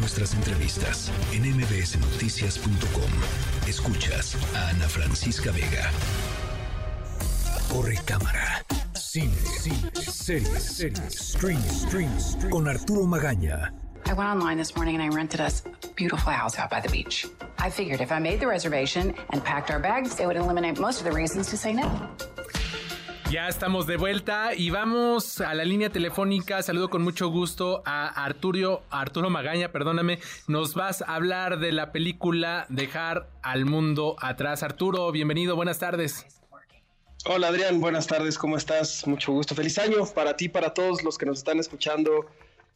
nuestras entrevistas en mbsnoticias.com. Escuchas a Ana Francisca Vega. Corre cámara. Cine, cine, series, series, stream, stream, con Arturo Magaña. I went online this morning and I rented us a beautiful house out by the beach. I figured if I made the reservation and packed our bags, it would eliminate most of the reasons to say no. Ya estamos de vuelta y vamos a la línea telefónica. Saludo con mucho gusto a Arturo, Arturo Magaña, perdóname. Nos vas a hablar de la película Dejar al mundo atrás. Arturo, bienvenido, buenas tardes. Hola Adrián, buenas tardes, ¿cómo estás? Mucho gusto, feliz año para ti, para todos los que nos están escuchando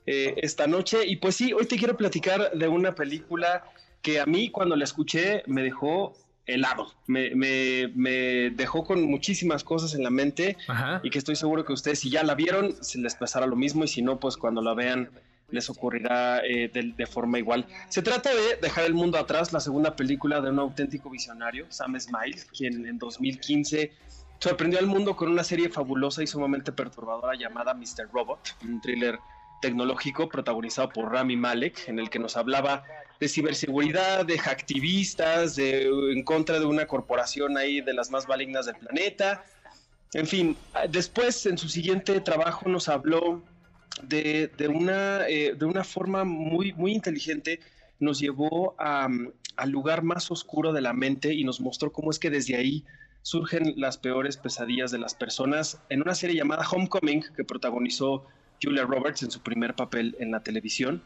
eh, esta noche. Y pues sí, hoy te quiero platicar de una película que a mí cuando la escuché me dejó helado, me, me, me dejó con muchísimas cosas en la mente Ajá. y que estoy seguro que ustedes si ya la vieron, se les pasará lo mismo y si no, pues cuando la vean les ocurrirá eh, de, de, forma igual. Se trata de Dejar el Mundo Atrás, la segunda película de un auténtico visionario, Sam Smile, quien en 2015 sorprendió al mundo con una serie fabulosa y sumamente perturbadora llamada Mr. Robot, un thriller tecnológico protagonizado por Rami Malek, en el que nos hablaba de ciberseguridad, de hacktivistas, de, en contra de una corporación ahí de las más malignas del planeta. En fin, después en su siguiente trabajo nos habló de, de una, eh, de una forma muy, muy inteligente, nos llevó a, al lugar más oscuro de la mente y nos mostró cómo es que desde ahí surgen las peores pesadillas de las personas en una serie llamada Homecoming que protagonizó Julia Roberts en su primer papel en la televisión.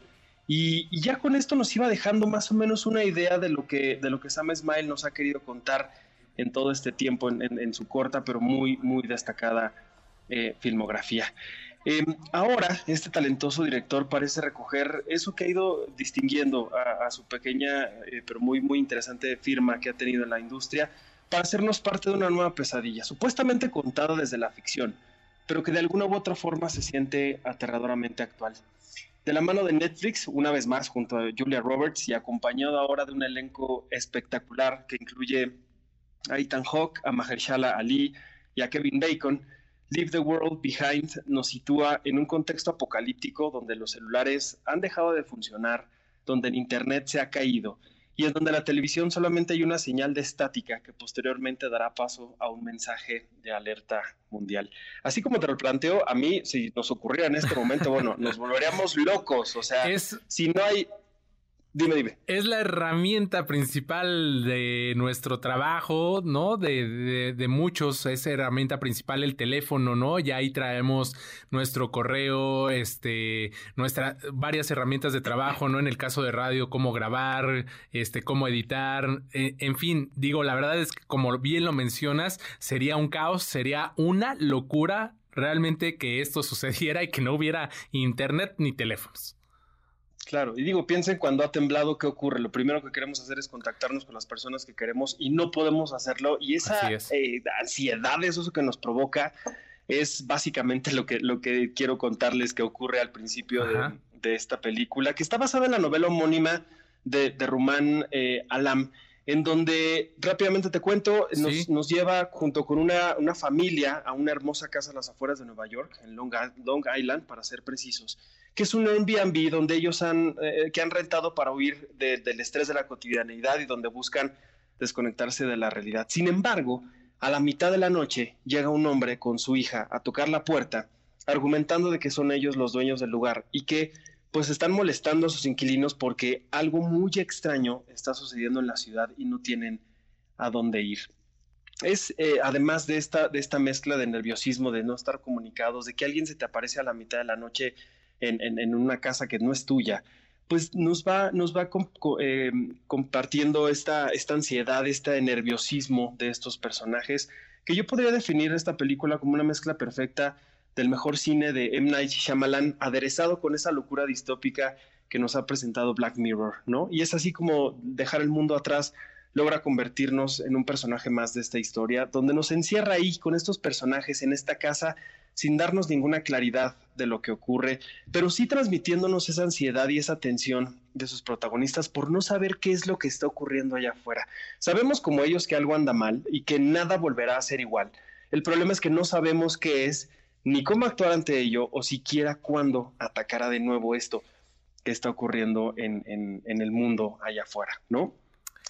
Y, ya con esto nos iba dejando más o menos una idea de lo que, de lo que Sam nos ha querido contar en todo este tiempo, en, su corta pero muy, muy destacada eh, filmografía. Eh, ahora, este talentoso director parece recoger eso que ha ido distinguiendo a, a su pequeña eh, pero muy, muy interesante firma que ha tenido en la industria para hacernos parte de una nueva pesadilla, supuestamente contada desde la ficción, pero que de alguna u otra forma se siente aterradoramente actual. De la mano de Netflix, una vez más, junto a Julia Roberts y acompañado ahora de un elenco espectacular que incluye a Ethan Hawke, a Mahershala Ali y a Kevin Bacon, Leave the World Behind nos sitúa en un contexto apocalíptico donde los celulares han dejado de funcionar, donde el Internet se ha caído y en donde la televisión solamente hay una señal de estática que posteriormente dará paso a un mensaje de alerta mundial. Así como te lo planteo, a mí, si nos ocurriera en este momento, bueno, nos volveríamos locos. O sea, es... si no hay Dime, dime. Es la herramienta principal de nuestro trabajo, ¿no? De, de, de, muchos, esa herramienta principal, el teléfono, ¿no? Ya ahí traemos nuestro correo, este, nuestras varias herramientas de trabajo, ¿no? En el caso de radio, cómo grabar, este, cómo editar, eh, en fin, digo, la verdad es que como bien lo mencionas, sería un caos, sería una locura realmente que esto sucediera y que no hubiera internet ni teléfonos. Claro, y digo, piensen cuando ha temblado, ¿qué ocurre? Lo primero que queremos hacer es contactarnos con las personas que queremos y no podemos hacerlo. Y esa eh, ansiedad, eso que nos provoca, es básicamente lo que, lo que quiero contarles que ocurre al principio de, de, esta película, que está basada en la novela homónima de, de Rumán eh, Alam, en donde rápidamente te cuento, nos, sí. nos lleva junto con una, una, familia a una hermosa casa a las afueras de Nueva York, en Long, Long Island, para ser precisos que es un Airbnb donde ellos han, eh, que han rentado para huir de, del estrés de la cotidianeidad y donde buscan desconectarse de la realidad. Sin embargo, a la mitad de la noche llega un hombre con su hija a tocar la puerta, argumentando de que son ellos los dueños del lugar y que pues están molestando a sus inquilinos porque algo muy extraño está sucediendo en la ciudad y no tienen a dónde ir. Es eh, además de esta, de esta mezcla de nerviosismo, de no estar comunicados, de que alguien se te aparece a la mitad de la noche en, en, una casa que no es tuya, pues nos va, nos va eh, compartiendo esta, esta ansiedad, este nerviosismo de estos personajes, que yo podría definir esta película como una mezcla perfecta del mejor cine de M. Night Shyamalan, aderezado con esa locura distópica que nos ha presentado Black Mirror, ¿no? Y es así como dejar el mundo atrás logra convertirnos en un personaje más de esta historia, donde nos encierra ahí con estos personajes en esta casa sin darnos ninguna claridad de lo que ocurre, pero sí transmitiéndonos esa ansiedad y esa tensión de sus protagonistas por no saber qué es lo que está ocurriendo allá afuera. Sabemos como ellos que algo anda mal y que nada volverá a ser igual. El problema es que no sabemos qué es, ni cómo actuar ante ello, o siquiera cuándo atacará de nuevo esto. que está ocurriendo en, en, el mundo allá afuera, ¿no?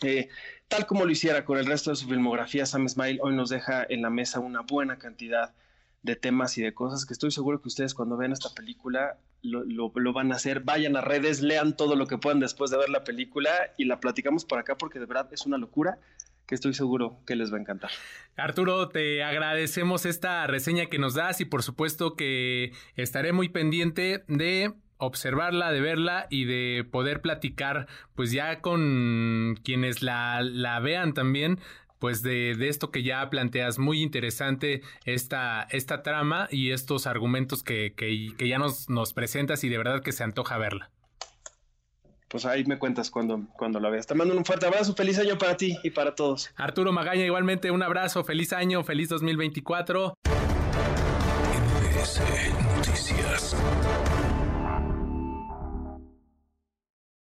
Eh, tal como lo hiciera con el resto de su filmografía, Sam Smile hoy nos deja en la mesa una buena cantidad de temas y de cosas que estoy seguro que ustedes cuando vean esta película lo, lo, van a hacer. Vayan a redes, lean todo lo que puedan después de ver la película y la platicamos por acá porque de verdad es una locura que estoy seguro que les va a encantar. Arturo, te agradecemos esta reseña que nos das y por supuesto que estaré muy pendiente de observarla, de verla y de poder platicar pues ya con quienes la, la vean también pues de, de, esto que ya planteas, muy interesante esta, esta trama y estos argumentos que, que, ya nos, nos presentas y de verdad que se antoja verla pues ahí me cuentas cuando, cuando la veas. Te mando un fuerte abrazo, feliz año para ti y para todos. Arturo Magaña, igualmente un abrazo, feliz año, feliz 2024. Noticias.